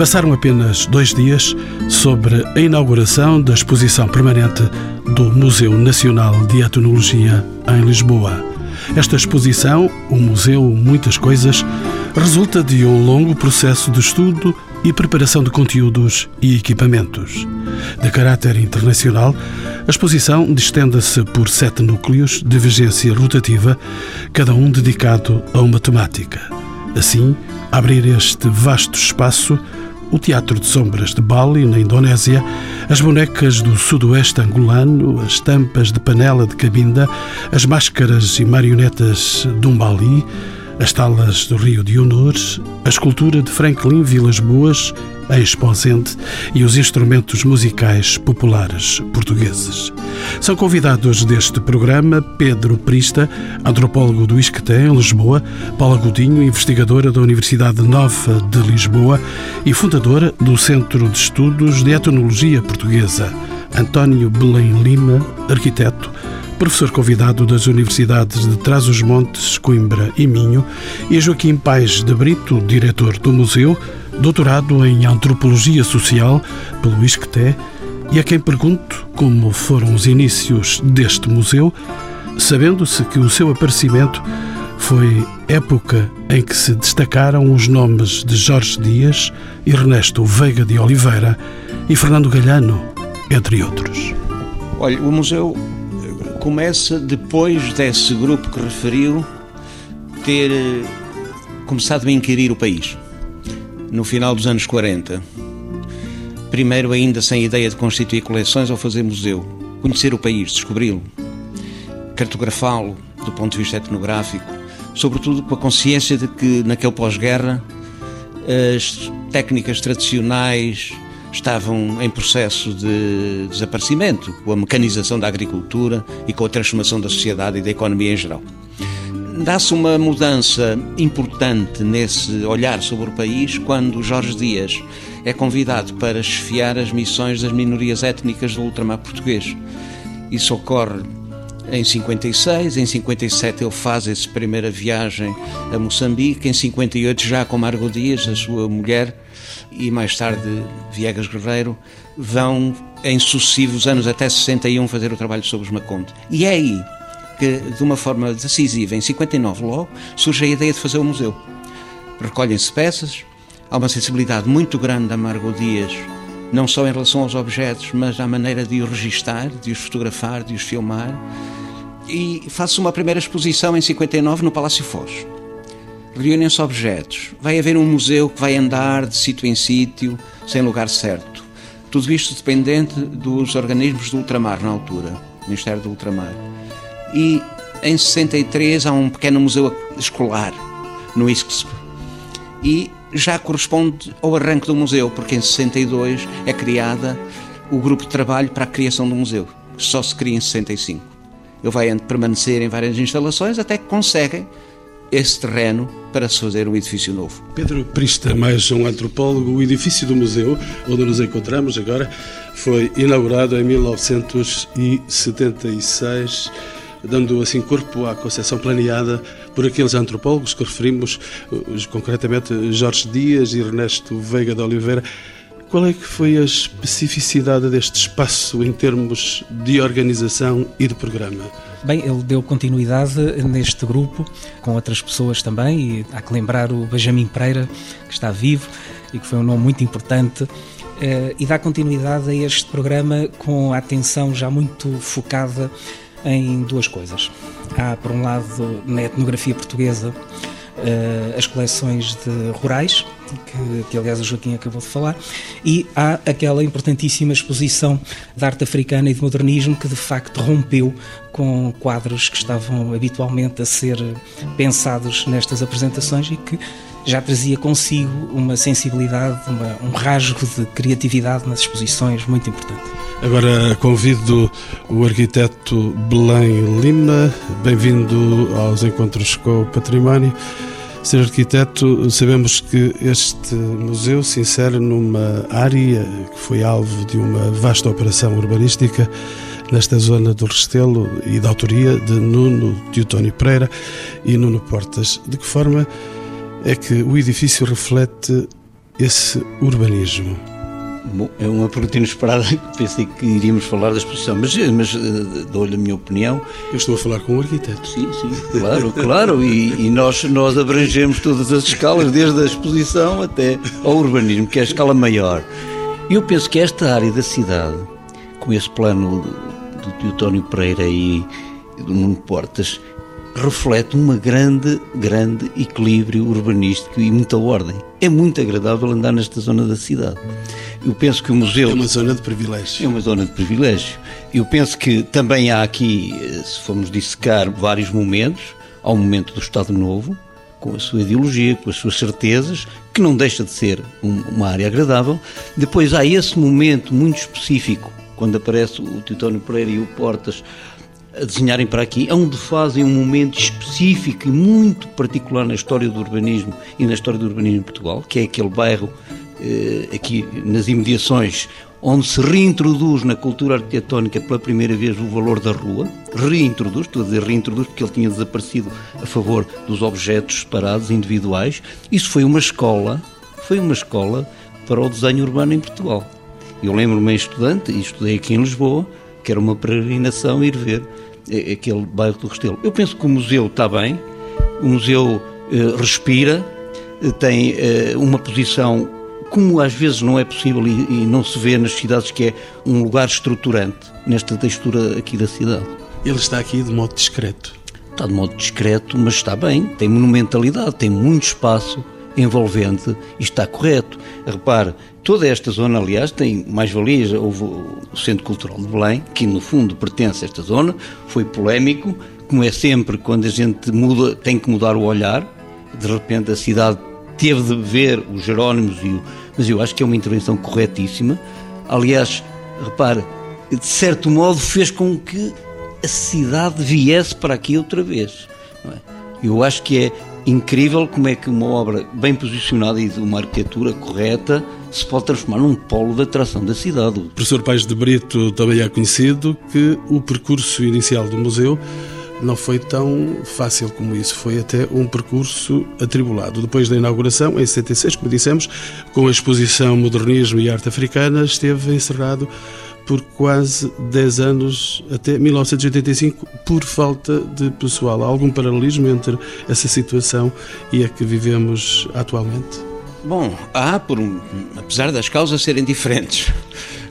Passaram apenas dois dias sobre a inauguração da exposição permanente do Museu Nacional de Etnologia em Lisboa. Esta exposição, o Museu Muitas Coisas, resulta de um longo processo de estudo e preparação de conteúdos e equipamentos. De caráter internacional, a exposição distenda-se por sete núcleos de vigência rotativa, cada um dedicado a uma temática. Assim, abrir este vasto espaço o Teatro de Sombras de Bali, na Indonésia, as bonecas do sudoeste angolano, as tampas de panela de Cabinda, as máscaras e marionetas de Umbali, as talas do Rio de Honor, a escultura de Franklin Vilas Boas, a Exposente e os instrumentos musicais populares portugueses. São convidados deste programa Pedro Prista, antropólogo do Isqueté, em Lisboa, Paula Godinho, investigadora da Universidade Nova de Lisboa e fundadora do Centro de Estudos de Etnologia Portuguesa, António Belém Lima, arquiteto, professor convidado das Universidades de Trás-os-Montes, Coimbra e Minho, e Joaquim Paes de Brito, diretor do museu, doutorado em Antropologia Social pelo ISCTE, e a quem pergunto como foram os inícios deste museu, sabendo-se que o seu aparecimento foi época em que se destacaram os nomes de Jorge Dias, Ernesto Veiga de Oliveira e Fernando Galhano, entre outros. Olha, o museu começa depois desse grupo que referiu ter eh, começado a inquirir o país, no final dos anos 40. Primeiro, ainda sem ideia de constituir coleções ou fazer museu, conhecer o país, descobri-lo, cartografá-lo do ponto de vista etnográfico, sobretudo com a consciência de que, naquele pós-guerra, as técnicas tradicionais estavam em processo de desaparecimento, com a mecanização da agricultura e com a transformação da sociedade e da economia em geral. Dá-se uma mudança importante nesse olhar sobre o país quando Jorge Dias é convidado para chefiar as missões das minorias étnicas do ultramar português. Isso ocorre em 56, em 57 ele faz essa primeira viagem a Moçambique, em 58 já com Margot Dias, a sua mulher, e mais tarde Viegas Guerreiro, vão em sucessivos anos até 61 fazer o trabalho sobre os Maconde. E é aí que, de uma forma decisiva, em 59 logo, surge a ideia de fazer o museu. Recolhem-se peças, há uma sensibilidade muito grande da Margot Dias, não só em relação aos objetos, mas à maneira de os registar, de os fotografar, de os filmar. E faço uma primeira exposição em 59 no Palácio Foz reúnem-se objetos. Vai haver um museu que vai andar de sítio em sítio, sem lugar certo. Tudo isto dependente dos organismos do ultramar na altura, Ministério do Ultramar. E em 63 há um pequeno museu escolar no ISCSP. E já corresponde ao arranque do museu, porque em 62 é criada o grupo de trabalho para a criação do museu, que só se cria em 65. Ele vai permanecer em várias instalações até que conseguem esse terreno para se fazer um edifício novo. Pedro Prista, mais um antropólogo, o edifício do museu, onde nos encontramos agora, foi inaugurado em 1976 dando assim corpo à concepção planeada por aqueles antropólogos que referimos, concretamente Jorge Dias e Ernesto Veiga de Oliveira. Qual é que foi a especificidade deste espaço em termos de organização e de programa? Bem, ele deu continuidade neste grupo com outras pessoas também, e há que lembrar o Benjamin Pereira, que está vivo e que foi um nome muito importante, eh, e dá continuidade a este programa com a atenção já muito focada em duas coisas. Há, por um lado, na etnografia portuguesa, uh, as coleções de rurais, que, que aliás o Joaquim acabou de falar, e há aquela importantíssima exposição de arte africana e de modernismo que de facto rompeu com quadros que estavam habitualmente a ser pensados nestas apresentações e que já trazia consigo uma sensibilidade, uma, um rasgo de criatividade nas exposições muito importante. Agora convido o arquiteto Belém Lima, bem-vindo aos Encontros com o Património. Ser arquiteto, sabemos que este museu se insere numa área que foi alvo de uma vasta operação urbanística nesta zona do Restelo e da autoria de Nuno Teotónio Pereira e Nuno Portas. De que forma é que o edifício reflete esse urbanismo? Bom, é uma pergunta inesperada. Pensei que iríamos falar da exposição, mas, mas uh, dou-lhe a minha opinião. Eu estou a falar com um arquiteto. Sim, sim, claro, claro. E, e, nós, nós abrangemos todas as escalas, desde a exposição até ao urbanismo, que é a escala maior. E eu penso que esta área da cidade, com esse plano do Teotónio Pereira e do Nuno Portas, reflete uma grande, grande equilíbrio urbanístico e muita ordem. É muito agradável andar nesta zona da cidade. Eu penso que o museu. É uma zona de privilégio. É uma zona de privilégio. Eu penso que também há aqui, se formos dissecar vários momentos, há um momento do Estado Novo, com a sua ideologia, com as suas certezas, que não deixa de ser uma área agradável. Depois há esse momento muito específico, quando aparece o Teutónio Pereira e o Portas a desenharem para aqui, onde fazem um momento específico e muito particular na história do urbanismo e na história do urbanismo em Portugal, que é aquele bairro aqui nas imediações onde se reintroduz na cultura arquitetónica pela primeira vez o valor da rua, reintroduz, estou a dizer reintroduz porque ele tinha desaparecido a favor dos objetos separados, individuais. Isso foi uma escola, foi uma escola para o desenho urbano em Portugal. Eu lembro-me estudante, e estudei aqui em Lisboa, que era uma peregrinação ir ver eh, aquele bairro do Restelo. Eu penso que o museu está bem, o museu eh, respira, eh, tem eh, uma posição como às vezes não é possível e, e, não se vê nas cidades, que é um lugar estruturante nesta textura aqui da cidade. Ele está aqui de modo discreto. Está de modo discreto, mas está bem, tem monumentalidade, tem muito espaço envolvente e está correto. Repare, toda esta zona, aliás, tem mais valias. Houve o Centro Cultural de Belém, que no fundo pertence a esta zona, foi polémico, como é sempre quando a gente muda, tem que mudar o olhar. De repente a cidade teve de ver os Jerónimos e o. Mas eu acho que é uma intervenção corretíssima. Aliás, repare, de certo modo fez com que a cidade viesse para aqui outra vez. É? Eu acho que é incrível como é que uma obra bem posicionada e de uma arquitetura correta se pode transformar num polo de atração da cidade. O professor Paes de Brito também é conhecido que o percurso inicial do museu não foi tão fácil como isso, foi até um percurso atribulado. Depois da inauguração, em 76, como dissemos, com a exposição Modernismo e Arte Africana, esteve encerrado por quase 10 anos até 1985 por falta de pessoal. Há algum paralelismo entre essa situação e a que vivemos atualmente? Bom, há, por um, apesar das causas serem diferentes.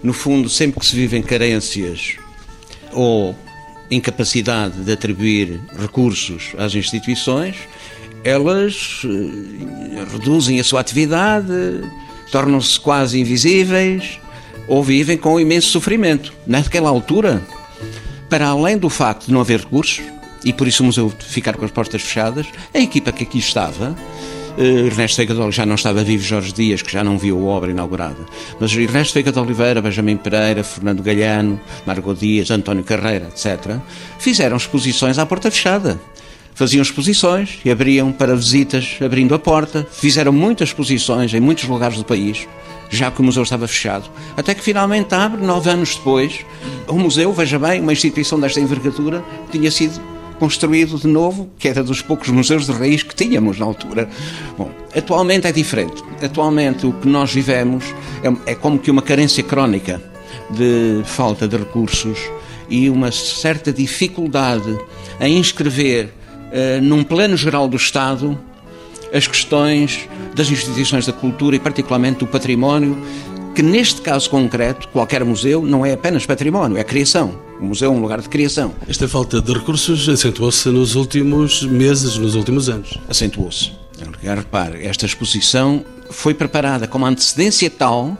No fundo, sempre que se vivem carências ou incapacidade de atribuir recursos às instituições, elas eh, reduzem a sua atividade, tornam-se quase invisíveis ou vivem com imenso sofrimento. Naquela altura, para além do facto de não haver recursos, e por isso o museu ficar com as portas fechadas, a equipa que aqui estava, Ernesto Veiga de Oliveira, já não estava vivo Jorge Dias, que já não viu a obra inaugurada, mas Ernesto Veiga de Oliveira, Benjamin Pereira, Fernando Galhano, Margot Dias, António Carreira, etc., fizeram exposições à porta fechada faziam exposições e abriam para visitas, abrindo a porta. Fizeram muitas exposições em muitos lugares do país já que o museu estava fechado. Até que finalmente abre, nove anos depois, o museu, veja bem, uma instituição desta envergadura, tinha sido construído de novo, que era dos poucos museus de raiz que tínhamos na altura. Bom, atualmente é diferente. Atualmente o que nós vivemos é, é como que uma carência crónica de falta de recursos e uma certa dificuldade em inscrever uh, num plano geral do Estado as questões das instituições da cultura e, particularmente, do património, que neste caso concreto, qualquer museu não é apenas património, é criação. O museu é um lugar de criação. Esta falta de recursos acentuou-se nos últimos meses, nos últimos anos. Acentuou-se. Repare, esta exposição foi preparada com uma antecedência tal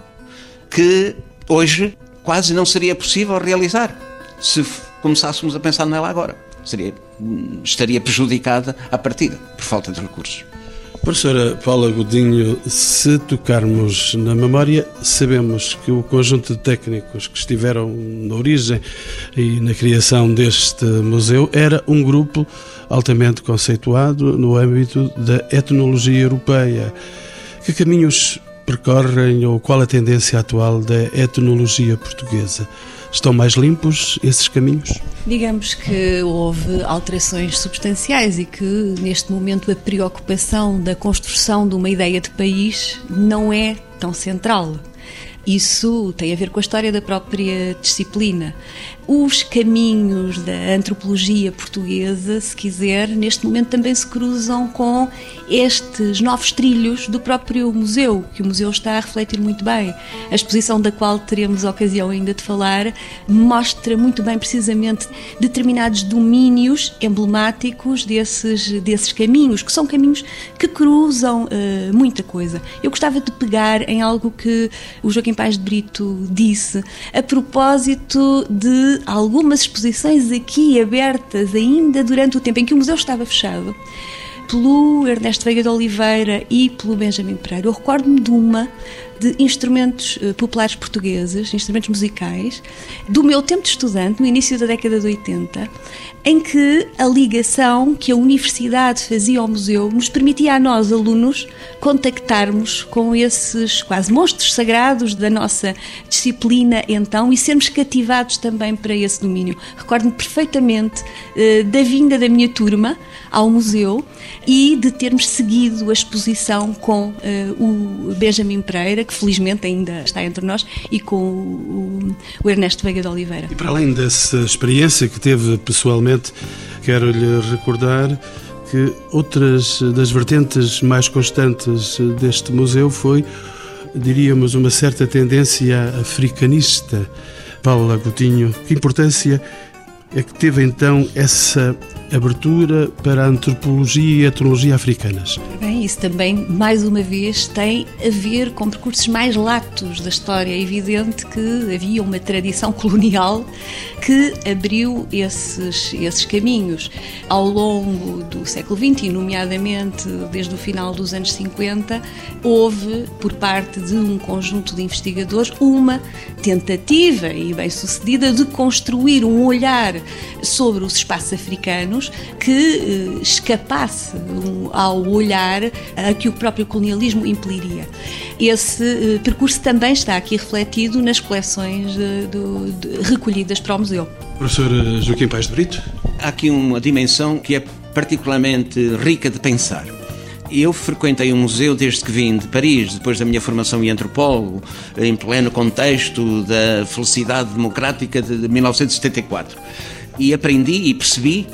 que hoje quase não seria possível realizar se começássemos a pensar nela agora. Seria, estaria prejudicada a partida por falta de recursos. Professora Paula Godinho, se tocarmos na memória, sabemos que o conjunto de técnicos que estiveram na origem e na criação deste museu era um grupo altamente conceituado no âmbito da etnologia europeia. Que caminhos percorrem ou qual a tendência atual da etnologia portuguesa? Estão mais limpos esses caminhos? Digamos que houve alterações substanciais e que, neste momento, a preocupação da construção de uma ideia de país não é tão central. Isso tem a ver com a história da própria disciplina. Os caminhos da antropologia portuguesa, se quiser, neste momento também se cruzam com estes novos trilhos do próprio museu, que o museu está a refletir muito bem. A exposição da qual teremos ocasião ainda de falar mostra muito bem precisamente determinados domínios emblemáticos desses, desses caminhos, que são caminhos que cruzam uh, muita coisa. Eu gostava de pegar em algo que o Joaquim Paz de Brito disse a propósito de algumas exposições aqui abertas ainda durante o tempo em que o museu estava fechado pelo Ernesto Veiga de Oliveira e pelo Benjamin Pereira. Eu recordo-me de uma de instrumentos eh, populares portugueses, instrumentos musicais, do meu tempo de estudante, no início da década de 80, em que a ligação que a universidade fazia ao museu nos permitia a nós, alunos, contactarmos com esses quase monstros sagrados da nossa disciplina então e sermos cativados também para esse domínio. Recordo-me perfeitamente uh, da vinda da minha turma ao museu e de termos seguido a exposição com uh, o Benjamin Pereira, que felizmente ainda está entre nós, e com o, o Ernesto Veiga de Oliveira. E para além dessa experiência que teve pessoalmente, quero-lhe recordar que outras das vertentes mais constantes deste museu foi, diríamos, uma certa tendência africanista. Paula Coutinho, que importância é que teve então essa abertura para a antropologia e etnologia africanas. Bem, isso também, mais uma vez, tem a ver com percursos mais latos da história. É evidente que havia uma tradição colonial que abriu esses, esses caminhos. Ao longo do século XX, e nomeadamente desde o final dos anos 50, houve, por parte de um conjunto de investigadores, uma tentativa e bem sucedida de construir um olhar sobre os espaços africanos que eh, escapasse ao olhar a que o próprio colonialismo impeliria. Esse eh, percurso também está aqui refletido nas coleções de, de, de, recolhidas para o museu. Professor eh, Joaquim Paes de Brito? Há aqui uma dimensão que é particularmente rica de pensar. Eu frequentei um museu desde que vim de Paris, depois da minha formação em antropólogo, em pleno contexto da felicidade democrática de 1974 e aprendi e percebi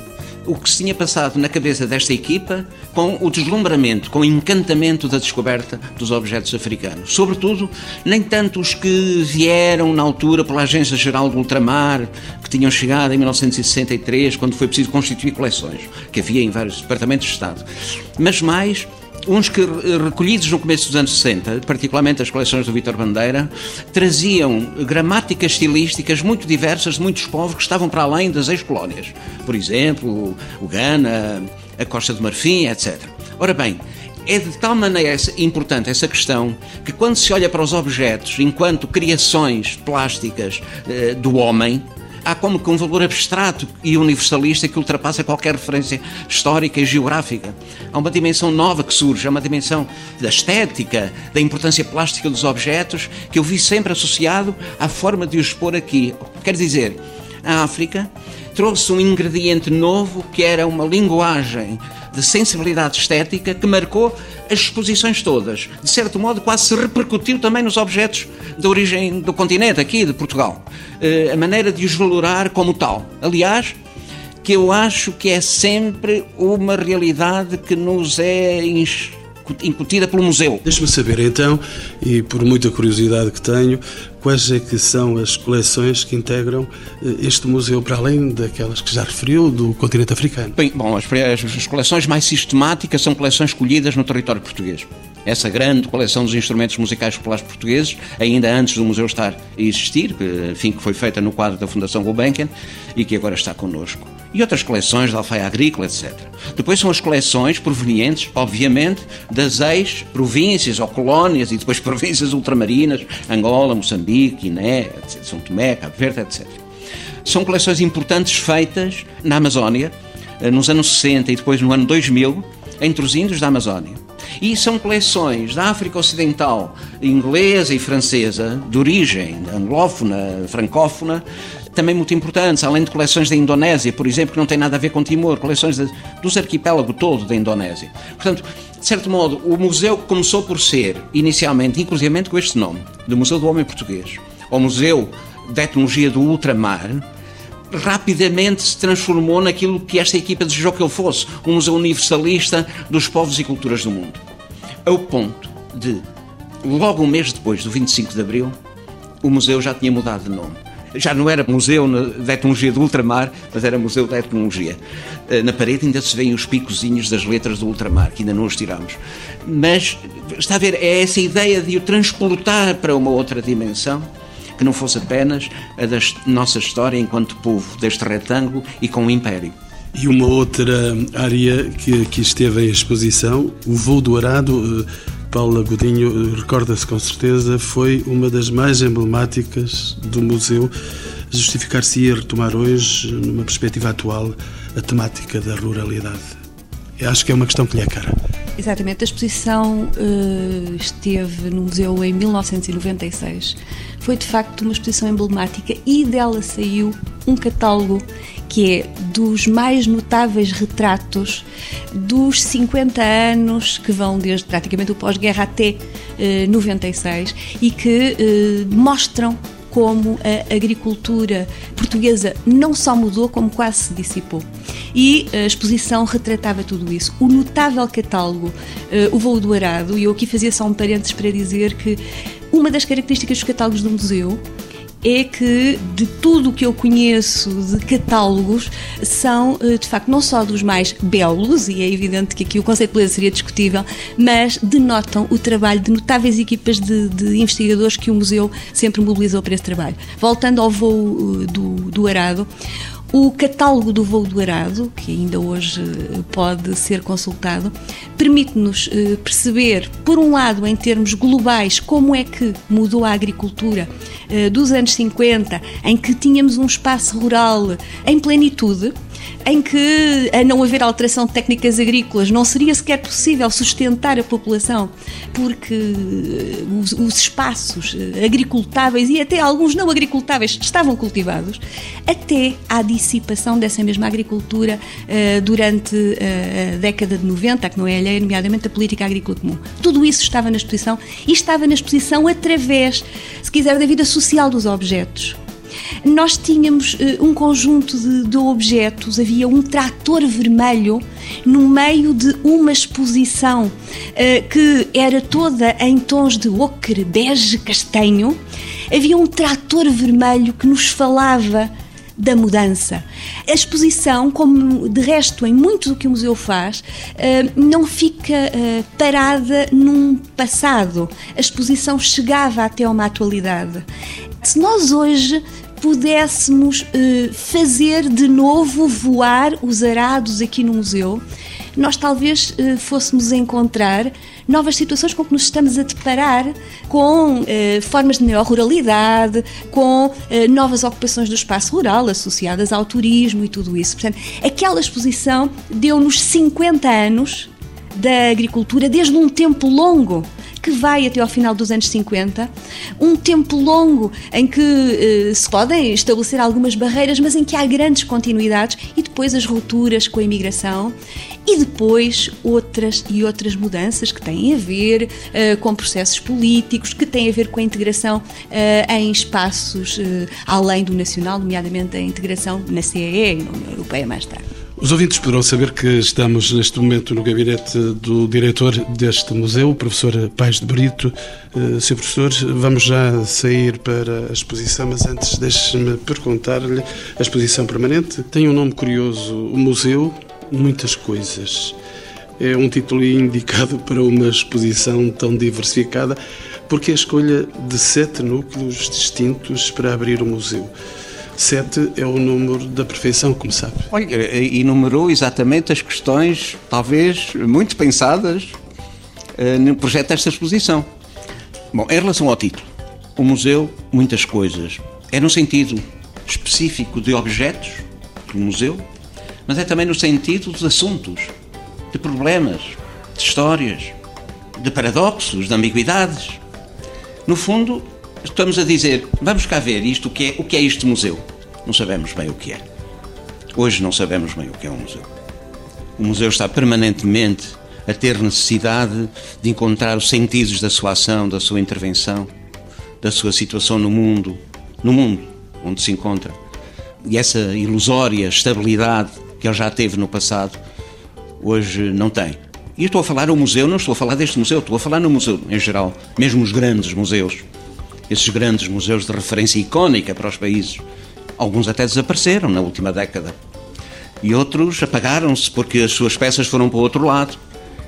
o que se tinha passado na cabeça desta equipa com o deslumbramento, com o encantamento da descoberta dos objetos africanos. Sobretudo, nem tanto os que vieram na altura pela Agência Geral do Ultramar, que tinham chegado em 1963, quando foi preciso constituir coleções, que havia em vários departamentos de Estado, mas mais uns que recolhidos no começo dos anos 60, particularmente as coleções do Vítor Bandeira, traziam gramáticas estilísticas muito diversas de muitos povos que estavam para além das ex-colónias. Por exemplo, o Ghana, a Costa do Marfim, etc. Ora bem, é de tal maneira importante essa questão que quando se olha para os objetos enquanto criações plásticas eh, do homem, há como que um valor abstrato e universalista que ultrapassa qualquer referência histórica e geográfica. Há uma dimensão nova que surge, há uma dimensão da estética, da importância plástica dos objetos, que eu vi sempre associado à forma de os expor aqui. Quer dizer, a África trouxe um ingrediente novo que era uma linguagem de sensibilidade estética que marcou as exposições todas. De certo modo, quase se repercutiu também nos objetos de origem do continente, aqui de Portugal. Uh, a maneira de os valorar como tal. Aliás, que eu acho que é sempre uma realidade que nos é incutida pelo museu. Deixe-me saber então, e por muita curiosidade que tenho, quais é que são as coleções que integram eh, este museu, para além daquelas que já referiu, do continente africano? Bem, bom, as, as coleções mais sistemáticas são coleções escolhidas no território português essa grande coleção dos instrumentos musicais populares portugueses, ainda antes do museu estar a existir, que, enfim, que foi feita no quadro da Fundação Gulbenkian e que agora está connosco. E outras coleções da alfaia agrícola, etc. Depois são as coleções provenientes, obviamente, das ex-províncias ou colónias e depois províncias ultramarinas, Angola, Moçambique, Guiné, etc., São Tomé, Cabo Verde, etc. São coleções importantes feitas na Amazónia, eh, nos anos 60 e depois no ano 2000, entre os índios da Amazónia E são coleções da África Ocidental, inglesa e francesa, de origem anglófona, francófona, também muito importantes, além de coleções da Indonésia, por exemplo, que não tem nada a ver com Timor, coleções de, dos arquipélago todo da Indonésia. Portanto, de certo modo, o museu começou por ser, inicialmente, inclusivamente com este nome, do Museu do Homem Português, ou Museu de Etnologia do Ultramar, rapidamente se transformou naquilo que esta equipa desejou que ele fosse, um museu universalista dos povos e culturas do mundo. Ao ponto de, logo um mês depois do 25 de Abril, o museu já tinha mudado de nome já não era Museu de Etnologia do Ultramar, mas era Museu da Etnologia. Eh, na parede ainda se veem os picozinhos das letras do ultramar, que ainda não os tiramos. Mas, está a ver, é essa ideia de o transportar para uma outra dimensão, que não fosse apenas a da nossa história enquanto povo deste retângulo e com o Império. E uma outra área que aqui esteve em exposição, o voo do arado, eh, Paula Godinho recorda-se com certeza, foi uma das mais emblemáticas do museu. Justificar-se-ia retomar hoje, numa perspectiva atual, a temática da ruralidade. Eu acho que é uma questão que lhe é cara. Exatamente, a exposição uh, esteve no museu em 1996. Foi de facto uma exposição emblemática e dela saiu um catálogo que é dos mais notáveis retratos dos 50 anos que vão desde praticamente o pós-guerra até eh, 96 e que eh, mostram como a agricultura portuguesa não só mudou, como quase se dissipou. E a exposição retratava tudo isso. O notável catálogo, uh, O Voo do Arado, e eu aqui fazia só um parênteses para dizer que uma das características dos catálogos do museu é que de tudo o que eu conheço de catálogos são eh, de facto não só dos mais belos, e é evidente que aqui o conceito de beleza seria discutível, mas denotam o trabalho de notáveis equipas de, de investigadores que o museu sempre mobilizou para esse trabalho. Voltando ao voo eh, do, do Arado, o catálogo do voo do arado, que ainda hoje eh, pode ser consultado, permite-nos eh, perceber, por um lado, em termos globais, como é que mudou a agricultura eh, dos anos 50, em que tínhamos um espaço rural em plenitude, em que, a não haver alteração de técnicas agrícolas, não seria sequer possível sustentar a população, porque eh, os, os espaços eh, agricultáveis e até alguns não agricultáveis estavam cultivados, até à dissipação dessa mesma agricultura uh, durante uh, a década de 90, que não é alheia, nomeadamente a política agrícola comum. Tudo isso estava na exposição e estava na exposição através, se quiser, da vida social dos objetos nós tínhamos uh, um conjunto de, de, objetos, havia um trator vermelho no meio de uma exposição uh, que era toda em tons de ocre, bege, castanho. Havia um trator vermelho que nos falava da mudança. A exposição, como de resto em muito do que o museu faz, eh, não fica parada num passado. A exposição chegava até uma atualidade. Se nós hoje pudéssemos uh, fazer de novo voar os arados aqui no museu, nós talvez fôssemos encontrar novas situações com que nos estamos a deparar, com uh, formas de neoruralidade, com novas ocupações do espaço rural associadas ao turismo e tudo isso. Portanto, aquela exposição deu-nos 50 anos da agricultura desde um tempo longo que vai até ao final dos anos 50, um tempo longo em que uh, se podem estabelecer algumas barreiras, mas em que há grandes continuidades e depois as rupturas com a imigração e depois outras e outras mudanças que têm a ver uh, com processos políticos, que têm a ver com a integração uh, em espaços além do nacional, nomeadamente a integração na CEE na União Europeia mais tarde. Os ouvintes poderão saber que estamos neste momento no gabinete do diretor deste museu, o professor Pais de Brito. Uh, Sr. Professor, vamos já sair para a exposição, mas antes deixe-me perguntar-lhe: a exposição permanente tem um nome curioso, o Museu Muitas Coisas. É um título indicado para uma exposição tão diversificada, porque a escolha de sete núcleos distintos para abrir o museu. Sete é o número da perfeição, como sabe. Olha, enumerou exatamente as questões, talvez muito pensadas, uh, no projeto desta exposição. Bom, em relação ao título, o museu, muitas coisas. É no sentido específico de objetos do museu, mas é também no sentido dos assuntos, de problemas, de histórias, de paradoxos, de ambiguidades. No fundo, estamos a dizer, vamos cá ver isto, o que é, o que é este museu. Não sabemos bem o que é. Hoje não sabemos bem o que é um museu. O museu está permanentemente a ter necessidade de encontrar os sentidos da sua ação, da sua intervenção, da sua situação no mundo, no mundo onde se encontra. E essa ilusória estabilidade que ele já teve no passado, hoje não tem. E estou a falar no museu, não estou a falar deste museu, estou a falar no museu em geral, mesmo os grandes museus, esses grandes museus de referência icónica para os países. Alguns até desapareceram na última década. E outros apagaram-se porque as suas peças foram para o outro lado.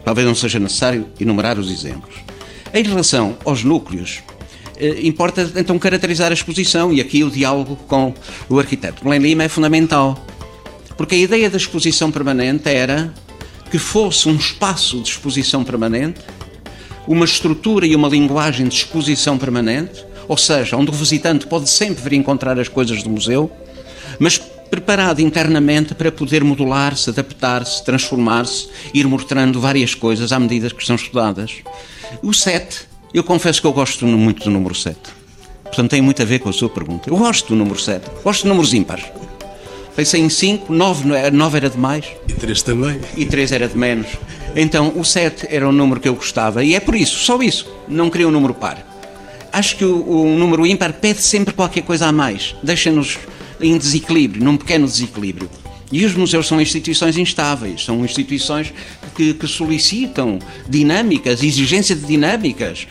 Talvez não seja necessário enumerar os exemplos. Em relação aos núcleos, eh, importa então caracterizar a exposição e aqui o diálogo com o arquiteto. Belém Lima é fundamental, porque a ideia da exposição permanente era que fosse um espaço de exposição permanente, uma estrutura e uma linguagem de exposição permanente, ou seja, onde o visitante pode sempre vir encontrar as coisas do museu, mas preparado internamente para poder modular-se, adaptar-se, transformar-se, ir mostrando várias coisas à medida que são estudadas. O 7, eu confesso que eu gosto muito do número 7. Portanto, tem muito a ver com a sua pergunta. Eu gosto do número 7, gosto de números ímpares. Pensei em 5, 9, 9 era demais. E 3 também. E 3 era de menos. Então o 7 era um número que eu gostava e é por isso, só isso. Não queria um número par. Acho que o, o número ímpar pede sempre qualquer coisa a mais. Deixa-nos em desequilíbrio, num pequeno desequilíbrio. E os museus são instituições instáveis, são instituições que, que solicitam dinâmicas, exigência de dinâmicas.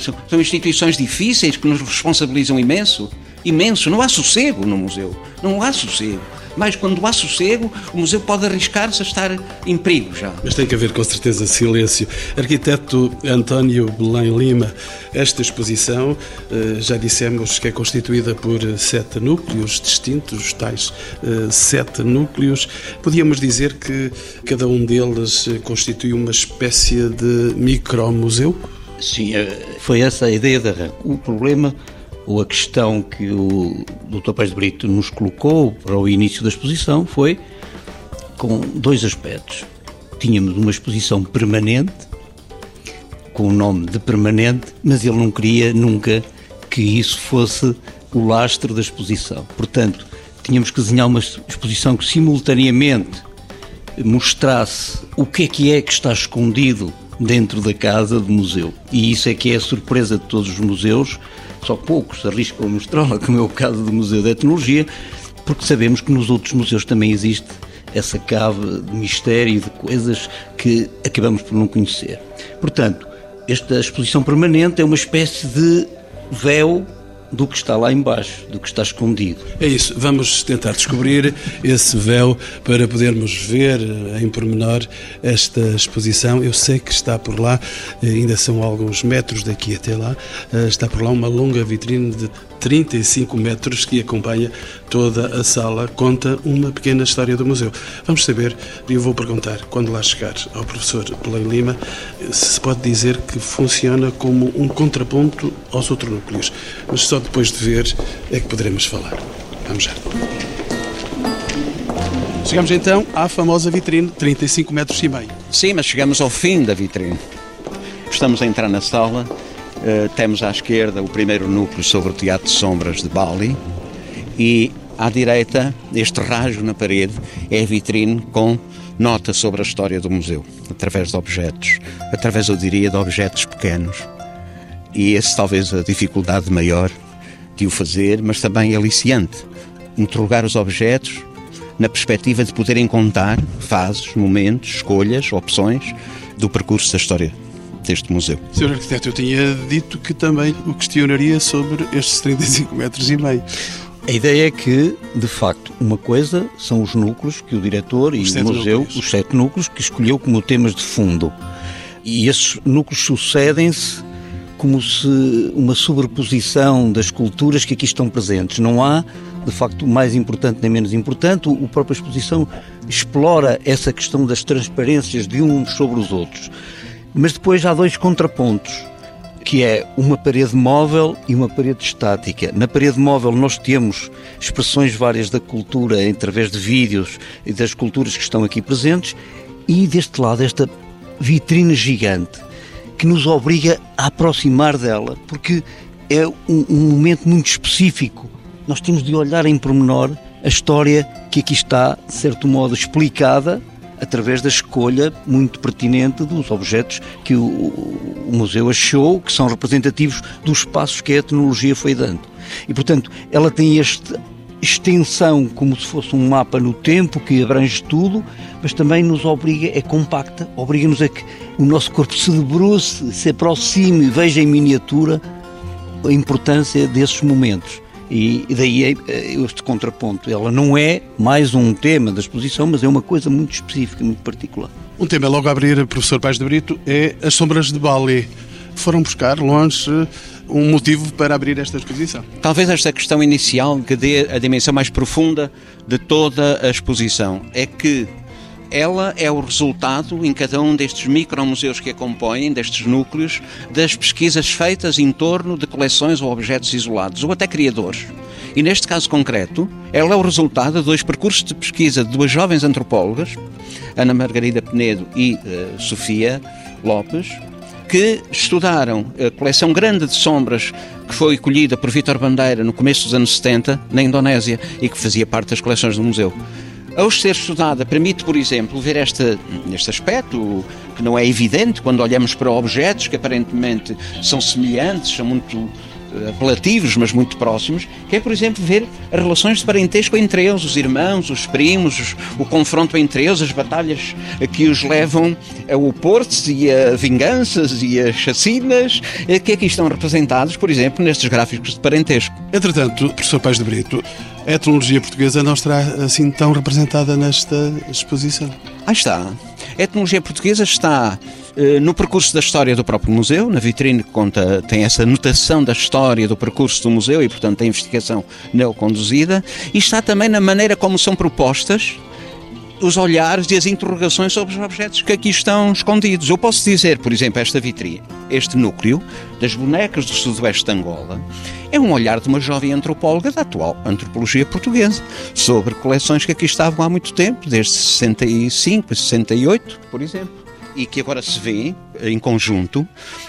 São, são instituições difíceis que nos responsabilizam imenso. Imenso. Não há sossego no museu. Não há sossego mas quando há sossego, o museu pode arriscar-se a estar em perigo já. Mas tem que haver com certeza silêncio. Arquiteto António Belém Lima, esta exposição, eh, já dissemos que é constituída por sete núcleos distintos, tais eh, sete núcleos. Podíamos dizer que cada um deles constitui uma espécie de micromuseu? Sim, eh, foi essa a ideia de arranque. O problema ou a questão que o Dr. Paz de Brito nos colocou para o início da exposição foi com dois aspectos. Tínhamos uma exposição permanente, com o nome de permanente, mas ele não queria nunca que isso fosse o lastro da exposição. Portanto, tínhamos que desenhar uma exposição que simultaneamente mostrasse o que é que é que está escondido dentro da casa do museu. E isso é que é a surpresa de todos os museus, só poucos arriscam a mostrá-la, como é o caso do Museu da Etnologia, porque sabemos que nos outros museus também existe essa cave de mistério e de coisas que acabamos por não conhecer. Portanto, esta exposição permanente é uma espécie de véu do que está lá embaixo, do que está escondido. É isso, vamos tentar descobrir esse véu para podermos ver em pormenor esta exposição. Eu sei que está por lá, ainda são alguns metros daqui até lá, eh, está por lá uma longa vitrine de 35 metros que acompanha toda a sala, conta uma pequena história do museu. Vamos saber, e eu vou perguntar, quando lá chegar ao professor Belém Lima, se pode dizer que funciona como um contraponto aos outros núcleos. Mas só depois de ver é que poderemos falar. Vamos já. Chegamos então à famosa vitrine, 35 metros e meio. Sim, mas chegamos ao fim da vitrine. Estamos a entrar na sala temos à esquerda o primeiro núcleo sobre o Teatro de Sombras de Bali e à direita, este rasgo na parede é a vitrine com nota sobre a história do museu, através de objetos, através, eu diria, de objetos pequenos. E esse talvez a dificuldade maior de o fazer, mas também aliciante. Interrogar os objetos na perspectiva de poderem contar fases, momentos, escolhas, opções do percurso da história deste museu. Sr. Arquiteto, eu tinha dito que também o questionaria sobre estes 35 metros e meio. A ideia é que, de facto, uma coisa são os núcleos que o diretor e o museu, núcleos. os sete núcleos, que escolheu como temas de fundo. E esses núcleos sucedem-se como se uma sobreposição das culturas que aqui estão presentes. Não há, de facto, mais importante nem menos importante. A própria exposição explora essa questão das transparências de uns sobre os outros. Mas depois há dois contrapontos, que é uma parede móvel e uma parede estática. Na parede móvel nós temos expressões várias da cultura através de vídeos e das culturas que estão aqui presentes e deste lado esta vitrine gigante. que nos obriga a aproximar dela, porque é um, um momento muito específico. Nós temos de olhar em pormenor a história que aqui está, de certo modo, explicada através da escolha muito pertinente dos objetos que o, o, museu achou que são representativos dos passos que a etnologia foi dando. E, portanto, ela tem esta extensão como se fosse um mapa no tempo que abrange tudo, mas também nos obriga, é compacta, obriga-nos a que o nosso corpo se debruce, se aproxime, veja em miniatura a importância desses momentos. E daí é, este contraponto. Ela não é mais um tema da exposição, mas é uma coisa muito específica, muito particular. Um tema logo a abrir, professor Paz de Brito, é as sombras de Bali. Foram buscar longe um motivo para abrir esta exposição. Talvez esta questão inicial que dê a dimensão mais profunda de toda a exposição é que ela é o resultado, em cada um destes micromuseus que a compõem, destes núcleos, das pesquisas feitas em torno de coleções ou objetos isolados, ou até criadores. E neste caso concreto, ela é o resultado de dois percursos de pesquisa de duas jovens antropólogas, Ana Margarida Penedo e uh, Sofia Lopes, que estudaram a coleção grande de sombras que foi colhida por Vítor Bandeira no começo dos anos 70 na Indonésia e que fazia parte das coleções do museu. Ao ser estudada, permite, por exemplo, ver este, este aspecto que não é evidente quando olhamos para objetos que aparentemente são semelhantes, são muito eh, apelativos, mas muito próximos, que é, por exemplo, ver as relações de parentesco entre eles, os irmãos, os primos, o confronto entre eles, as batalhas que os levam a opor-se e a vinganças e a chacinas, eh, que aqui estão representados, por exemplo, nestes gráficos de parentesco. Entretanto, professor Pais de Brito, a etnologia portuguesa não estará assim tão representada nesta exposição. Ah, está. A etnologia portuguesa está uh, no percurso da história do próprio museu, na vitrine que conta, tem essa notação da história do percurso do museu e, portanto, da investigação neoconduzida, e está também na maneira como são propostas os olhares e as interrogações sobre os objetos que aqui estão escondidos. Eu posso dizer, por exemplo, esta vitrine, este núcleo das bonecas do sudoeste de Angola, é um olhar de uma jovem antropóloga da atual antropologia portuguesa sobre coleções que aqui estavam há muito tempo, desde 65 a 68, por exemplo e que agora se vê em conjunto.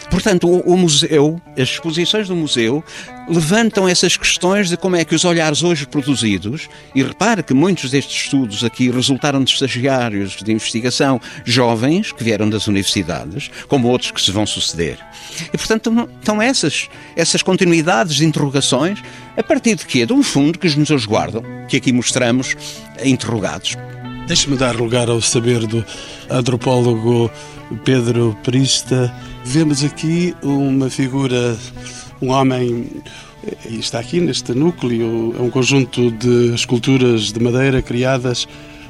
Portanto, o, o, museu, as exposições do museu levantam essas questões de como é que os olhares hoje produzidos, e repare que muitos destes estudos aqui resultaram de estagiários de investigação jovens que vieram das universidades, como outros que se vão suceder. E, portanto, estão essas, essas continuidades de interrogações a partir de quê? De um fundo que os museus guardam, que aqui mostramos interrogados. Deixe-me dar lugar ao saber do antropólogo Pedro Prista. Vemos aqui uma figura, um homem, e está aqui neste núcleo, é um conjunto de esculturas de madeira criadas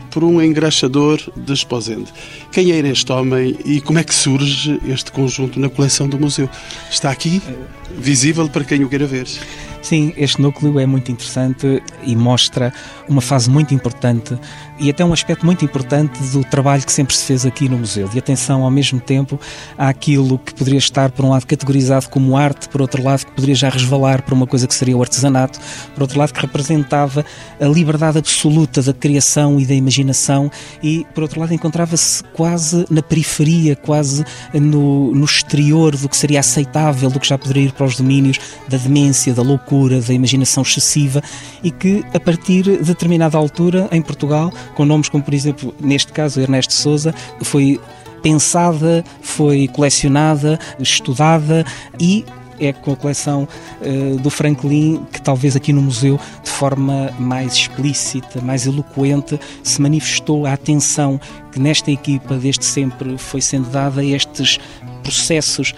por um engraxador de Esposende. Quem era este homem e como é que surge este conjunto na coleção do museu? Está aqui, visível para quem o queira ver. Sim, este núcleo é muito interessante e mostra uma fase muito importante e até um aspecto muito importante do trabalho que sempre se fez aqui no museu, de atenção ao mesmo tempo àquilo que poderia estar, por um lado, categorizado como arte, por outro lado, que poderia já resvalar para uma coisa que seria o artesanato, por outro lado, que representava a liberdade absoluta da criação e da imaginação e, por outro lado, encontrava-se quase na periferia, quase no, no exterior do que seria aceitável, do que já poderia ir para os domínios da demência, da loucura da imaginação excessiva e que, a partir de determinada altura, em Portugal, com nomes como, por exemplo, neste caso, Ernesto Souza, foi pensada, foi colecionada, estudada e é com a coleção uh, do Franklin que talvez aqui no museu de forma mais explícita, mais eloquente se manifestou a atenção que nesta equipa desde sempre foi sendo dada a estes processos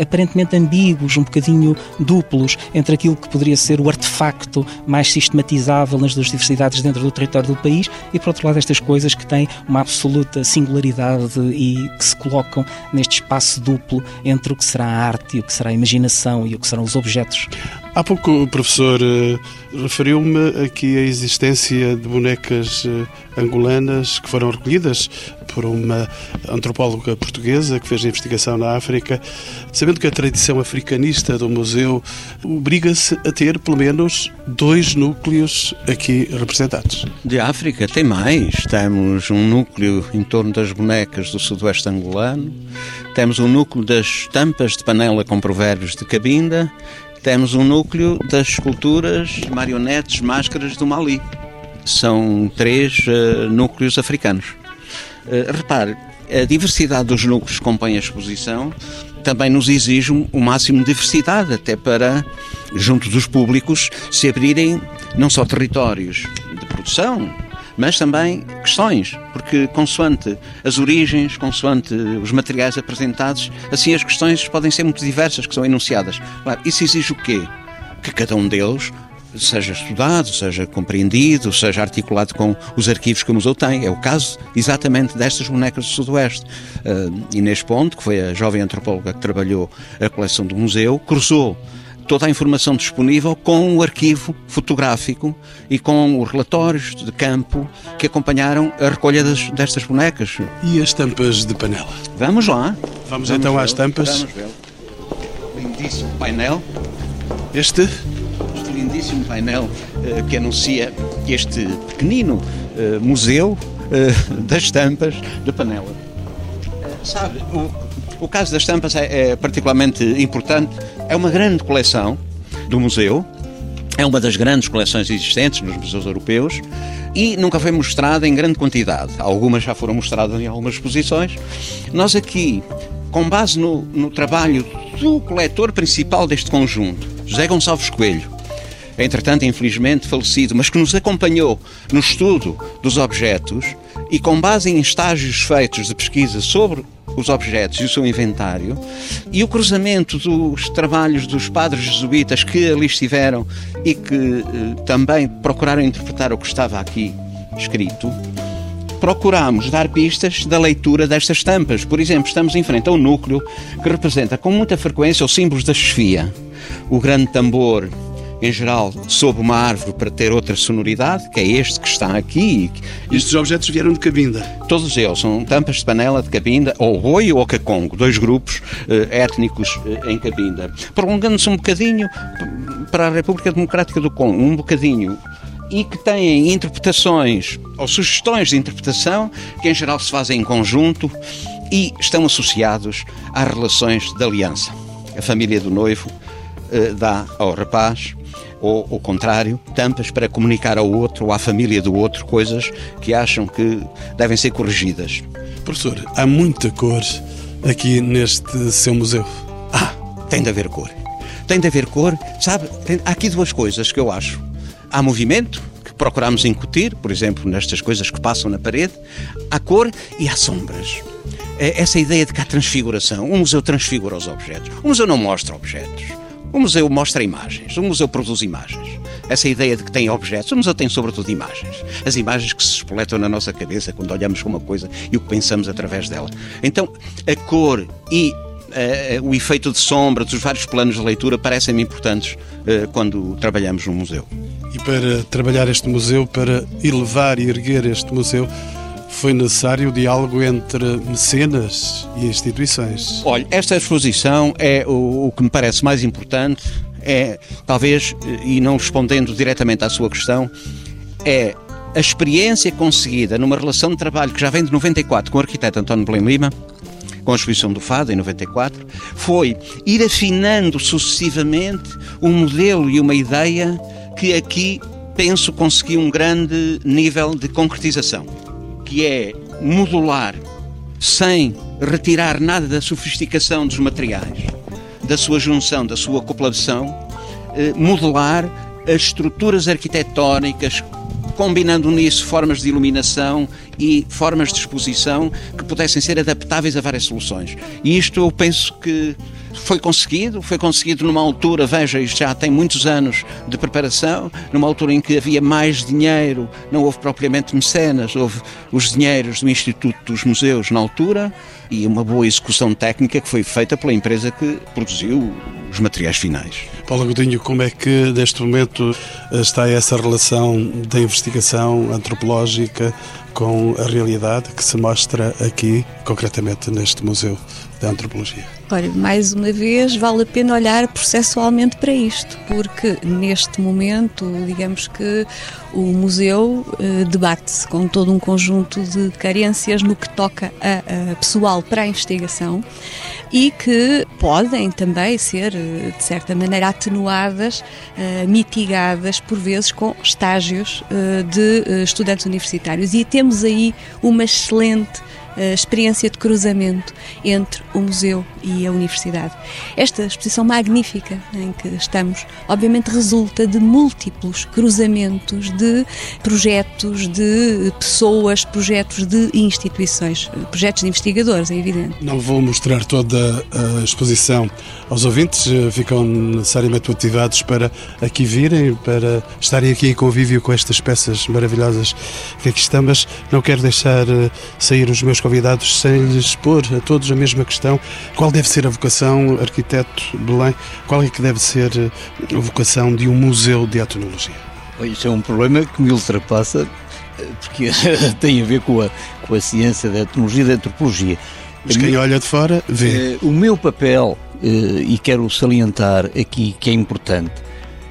aparentemente ambíguos, um bocadinho duplos, entre aquilo que poderia ser o artefacto mais sistematizável nas duas diversidades dentro do território do país e, por outro lado, estas coisas que têm uma absoluta singularidade e que se colocam neste espaço duplo entre o que será a arte e o que será a imaginação e o que serão os objetos. Há pouco o professor eh, referiu-me aqui a existência de bonecas eh, angolanas que foram recolhidas por uma antropóloga portuguesa que fez investigação na África, sabendo que a tradição africanista do museu obriga-se a ter pelo menos dois núcleos aqui representados. De África tem mais. Temos um núcleo em torno das bonecas do sudoeste angolano, temos um núcleo das tampas de panela com provérbios de Cabinda temos um núcleo das esculturas, marionetes, máscaras do Mali. São três uh, núcleos africanos. Uh, repare, a diversidade dos núcleos que compõem a exposição também nos exige o máximo de diversidade, até para, junto dos públicos, se abrirem não só territórios de produção, mas também questões, porque consoante as origens, consoante os materiais apresentados, assim as questões podem ser muito diversas que são enunciadas. Claro, isso exige o quê? Que cada um deles seja estudado, seja compreendido, seja articulado com os arquivos que o museu tem. É o caso exatamente destas bonecas do Sudoeste. Uh, Inês Ponte, que foi a jovem antropóloga que trabalhou a coleção do museu, cruzou toda a informação disponível com o arquivo fotográfico e com os relatórios de campo que acompanharam a recolha das, destas bonecas. E as tampas de panela? Vamos lá. Vamos, Vamos então às tampas. Vamos ver. Lindíssimo painel. Este? Este lindíssimo painel uh, que anuncia este pequenino uh, museu uh, das tampas de panela. sabe, o, o caso das tampas é, é particularmente importante. É uma grande coleção do museu, é uma das grandes coleções existentes nos museus europeus e nunca foi mostrada em grande quantidade. Algumas já foram mostradas em algumas exposições. Nós aqui, com base no, no trabalho do coletor principal deste conjunto, José Gonçalves Coelho, entretanto, infelizmente falecido, mas que nos acompanhou no estudo dos objetos e com base em estágios feitos de pesquisa sobre os objetos e o seu inventário, e o cruzamento dos trabalhos dos padres jesuítas que ali estiveram e que eh, também procuraram interpretar o que estava aqui escrito, procuramos dar pistas da leitura destas estampas. Por exemplo, estamos em frente a um núcleo que representa com muita frequência os símbolos da chefia. O grande tambor em geral, sob uma árvore para ter outra sonoridade, que é este que está aqui. Estes objetos vieram de Cabinda? Todos eles são tampas de panela de Cabinda, ou Boi ou Cacongo, dois grupos uh, étnicos uh, em Cabinda. Prolongando-se um bocadinho para a República Democrática do Congo, um bocadinho e que têm interpretações ou sugestões de interpretação que em geral se fazem em conjunto e estão associados às relações de aliança. A família do noivo uh, dá ao rapaz ou o contrário, tampas para comunicar ao outro ou à família do outro coisas que acham que devem ser corrigidas. Professor, há muita cor aqui neste seu museu. Ah, tem de haver cor. Tem de haver cor, sabe? Tem, há aqui duas coisas que eu acho. Há movimento, que procuramos incutir, por exemplo, nestas coisas que passam na parede, há cor e há sombras é, essa ideia de que há transfiguração. O museu transfigura os objetos. O museu não mostra objetos. O museu mostra imagens, o museu produz imagens. Essa ideia de que tem objetos, o museu tem sobretudo imagens. As imagens que se espoletam na nossa cabeça quando olhamos para uma coisa e o que pensamos através dela. Então, a cor e Uh, o efeito de sombra dos vários planos de leitura parecem-me importantes uh, quando trabalhamos no museu. E para trabalhar este museu, para elevar e erguer este museu, foi necessário o diálogo entre mecenas e instituições. Olha, esta exposição é o, o que me parece mais importante, é talvez, e não respondendo diretamente à sua questão, é a experiência conseguida numa relação de trabalho que já vem de 94 com o arquiteto António Belém Lima, com a exposição do Fado em 94, foi ir afinando sucessivamente um modelo e uma ideia que aqui penso consegui um grande nível de concretização que é modular sem retirar nada da sofisticação dos materiais, da sua junção, da sua acoplação, eh, modelar as estruturas arquitetónicas, combinando nisso formas de iluminação e formas de exposição que pudessem ser adaptáveis a várias soluções. E isto eu penso que Foi conseguido, foi conseguido numa altura, veja, isto já tem muitos anos de preparação, numa altura em que havia mais dinheiro, não houve propriamente mecenas, houve os dinheiros do Instituto dos Museus na altura e uma boa execução técnica que foi feita pela empresa que produziu os materiais finais. Paulo Godinho, como é que neste momento está essa relação da investigação antropológica com a realidade que se mostra aqui, concretamente neste Museu da Antropologia? Olha, mais uma vez, vale a pena olhar processualmente para isto, porque neste momento, digamos que o museu eh, debate-se com todo um conjunto de carências no que toca a, a, pessoal para a investigação e que podem também ser, eh, de certa maneira, atenuadas, eh, mitigadas, por vezes, com estágios eh, de eh, estudantes universitários. E temos aí uma excelente experiência de cruzamento entre o museu e a universidade. Esta exposição magnífica em que estamos, obviamente, resulta de múltiplos cruzamentos de projetos, de pessoas, projetos de instituições, projetos de investigadores, é evidente. Não vou mostrar toda a exposição aos ouvintes, ficam necessariamente motivados para aqui virem, para estarem aqui em convívio com estas peças maravilhosas que aqui estão, mas não quero deixar eh, sair os meus convidados sem lhes pôr a todos a mesma questão. Qual deve ser a vocação, arquiteto Belém, qual é que deve ser a vocação de um museu de etnologia? Isso é um problema que me ultrapassa, porque tem a ver com a, com a ciência da etnologia e da antropologia. Mas quem olha de fora vê. Eh, o meu papel, eh, e quero salientar aqui que é importante,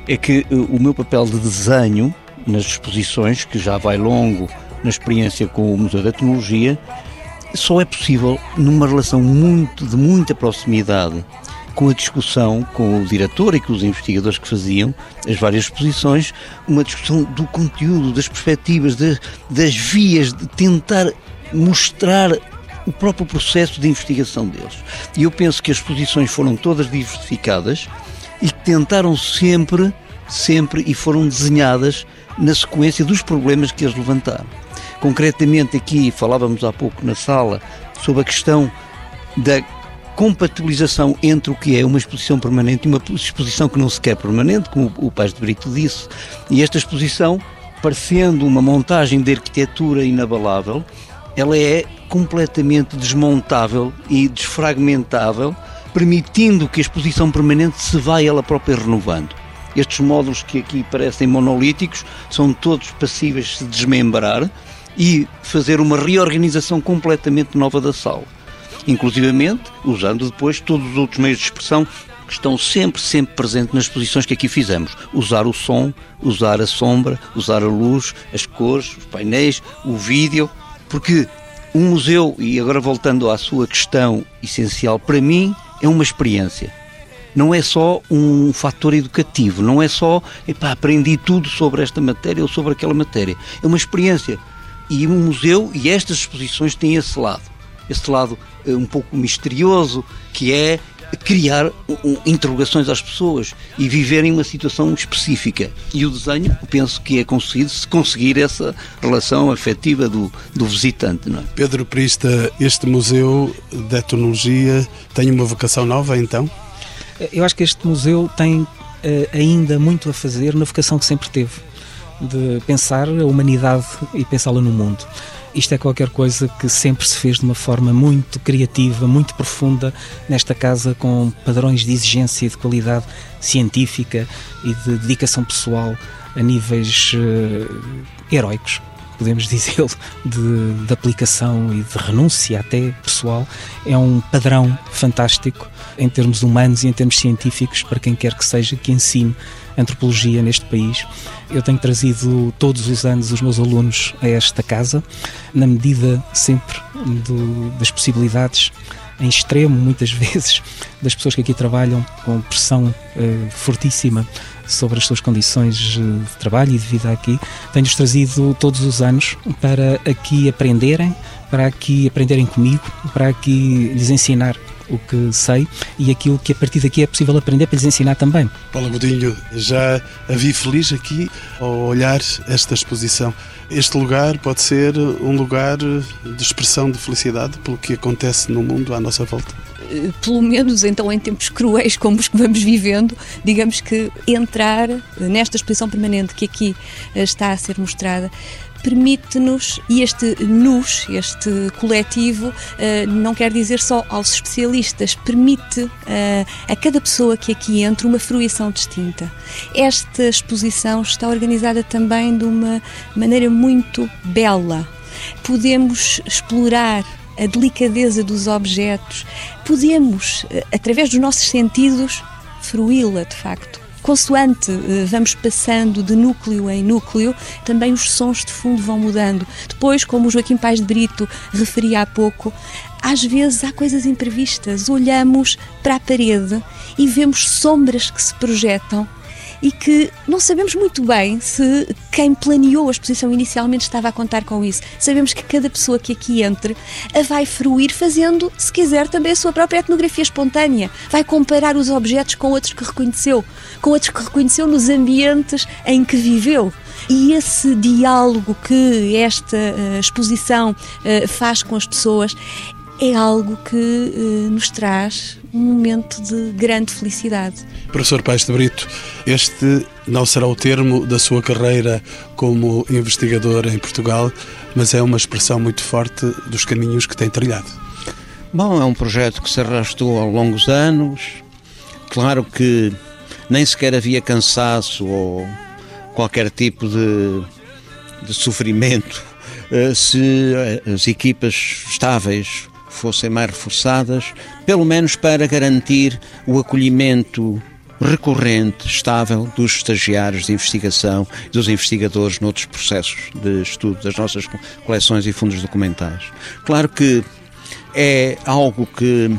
é que eh, o meu papel de desenho nas exposições, que já vai longo na experiência com o Museu da Etnologia, só é possível numa relação muito, de muita proximidade com a discussão com o diretor e com os investigadores que faziam as várias exposições, uma discussão do conteúdo, das perspectivas, de, das vias, de tentar mostrar o próprio processo de investigação deles. E eu penso que as exposições foram todas diversificadas e tentaram sempre, sempre e foram desenhadas na sequência dos problemas que eles levantaram. Concretamente aqui, falávamos há pouco na sala, sobre a questão da compatibilização entre o que é uma exposição permanente e uma exposição que não se quer permanente, como o Paz de Brito disse, e esta exposição, parecendo uma montagem de arquitetura inabalável, ela é completamente desmontável e desfragmentável, permitindo que a exposição permanente se vá ela própria renovando. Estes módulos que aqui parecem monolíticos são todos passíveis de se desmembrar e fazer uma reorganização completamente nova da sala. Inclusivamente usando depois todos os outros meios de expressão que estão sempre, sempre presentes nas exposições que aqui fizemos. Usar o som, usar a sombra, usar a luz, as cores, os painéis, o vídeo, porque um museu, e agora voltando à sua questão essencial, para mim é uma experiência. Não é só um fator educativo, não é só, epá, aprendi tudo sobre esta matéria ou sobre aquela matéria. É uma experiência e um museu e estas exposições têm esse lado, esse lado eh, um pouco misterioso, que é criar um, interrogações às pessoas e viverem uma situação específica. E o desenho, penso que é conseguido se conseguir essa relação afetiva do, do visitante. Não é? Pedro Prista, este museu de etnologia tem uma vocação nova então? Eu acho que este museu tem uh, ainda muito a fazer na vocação que sempre teve de pensar a humanidade e pensá-la no mundo. Isto é qualquer coisa que sempre se fez de uma forma muito criativa, muito profunda nesta casa, com padrões de exigência e de qualidade científica e de dedicação pessoal a níveis uh, heróicos, podemos dizê-lo, de, de aplicação e de renúncia até pessoal. É um padrão fantástico em termos humanos e em termos científicos para quem quer que seja que ensine antropologia neste país. Eu tenho trazido todos os anos os meus alunos a esta casa, na medida sempre do, das possibilidades em extremo, muitas vezes, das pessoas que aqui trabalham com pressão eh, fortíssima sobre as suas condições eh, de trabalho e de vida aqui. Tenho-os trazido todos os anos para aqui aprenderem, para aqui aprenderem comigo, para aqui lhes ensinar o que sei e aquilo que a partir daqui é possível aprender para lhes ensinar também. Paulo Godinho, já a vi feliz aqui ao olhar esta exposição. Este lugar pode ser um lugar de expressão de felicidade pelo que acontece no mundo à nossa volta. eh, pelo menos então em tempos cruéis como os que vamos vivendo, digamos que entrar nesta exposição permanente que aqui eh, está a ser mostrada permite-nos, e este NUS, este coletivo, eh, não quer dizer só aos especialistas, permite a cada pessoa que aqui entra uma fruição distinta. Esta exposição está organizada também de uma maneira muito bela. Podemos explorar a delicadeza dos objetos, podemos, eh, através dos nossos sentidos, fruí-la de facto. Consoante eh, vamos passando de núcleo em núcleo, também os sons de fundo vão mudando. Depois, como o Joaquim Pais de Brito referia há pouco, às vezes há coisas imprevistas. Olhamos para a parede e vemos sombras que se projetam e que não sabemos muito bem se quem planeou a exposição inicialmente estava a contar com isso. Sabemos que cada pessoa que aqui entre a vai fruir fazendo, se quiser, também a sua própria etnografia espontânea. Vai comparar os objetos com outros que reconheceu, com outros que reconheceu nos ambientes em que viveu. E esse diálogo que esta uh, exposição uh, faz com as pessoas é algo que uh, nos traz um momento de grande felicidade. Professor Paes de Brito, este não será o termo da sua carreira como investigador em Portugal, mas é uma expressão muito forte dos caminhos que tem trilhado. Bom, é um projeto que se arrastou ao longo dos anos. Claro que nem sequer havia cansaço ou qualquer tipo de, de sofrimento eh, se as equipas estáveis fossem mais reforçadas, pelo menos para garantir o acolhimento recorrente, estável dos estagiários de investigação e dos investigadores noutros processos de estudo das nossas coleções e fundos documentais. Claro que é algo que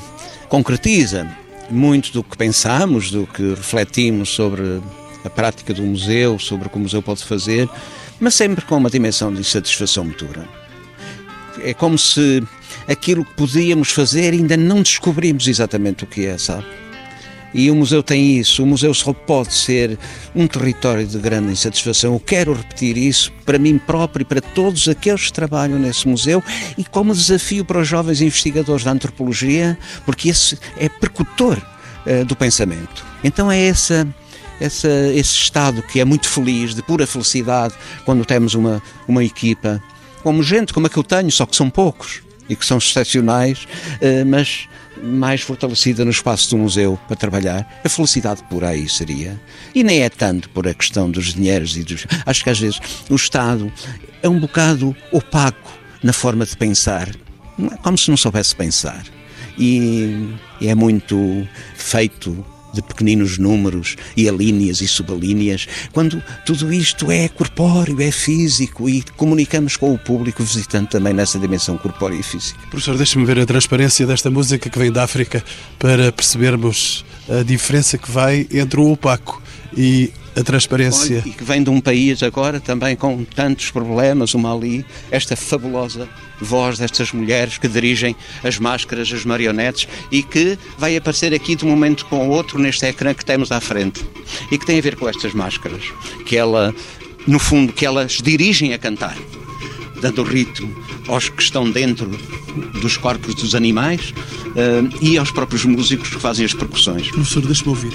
concretiza muito do que pensamos, do que refletimos sobre a prática do museu, sobre o que o museu pode fazer, mas sempre com uma dimensão de insatisfação grande. É como se aquilo que podíamos fazer ainda não descobrimos exatamente o que é, sabe? E o museu tem isso. O museu só pode ser um território de grande insatisfação. Eu quero repetir isso para mim próprio e para todos aqueles que trabalham nesse museu e como desafio para os jovens investigadores da antropologia, porque esse é percutor uh, do pensamento. Então é essa, essa, esse estado que é muito feliz, de pura felicidade, quando temos uma, uma equipa como gente como a que eu tenho, só que são poucos e que são excepcionais, eh, mas mais fortalecida no espaço do museu para trabalhar, a felicidade por aí seria. E nem é tanto por a questão dos dinheiros e dos. Acho que às vezes o Estado é um bocado opaco na forma de pensar, é como se não soubesse pensar. E é muito feito de pequeninos números e alíneas e subalíneas, quando tudo isto é corpóreo, é físico e comunicamos com o público visitante também nessa dimensão corpórea e física. Professor, deixe-me ver a transparência desta música que vem da África para percebermos a diferença que vai entre o opaco e a transparência. Olha, e que vem de um país agora também com tantos problemas, o Mali, esta fabulosa voz destas mulheres que dirigem as máscaras, as marionetes e que vai aparecer aqui de um momento com o outro neste ecrã que temos à frente e que tem a ver com estas máscaras, que ela, no fundo, que elas dirigem a cantar dando ritmo aos que estão dentro dos corpos dos animais uh, e aos próprios músicos que fazem as percussões. Professor, deixe-me ouvir.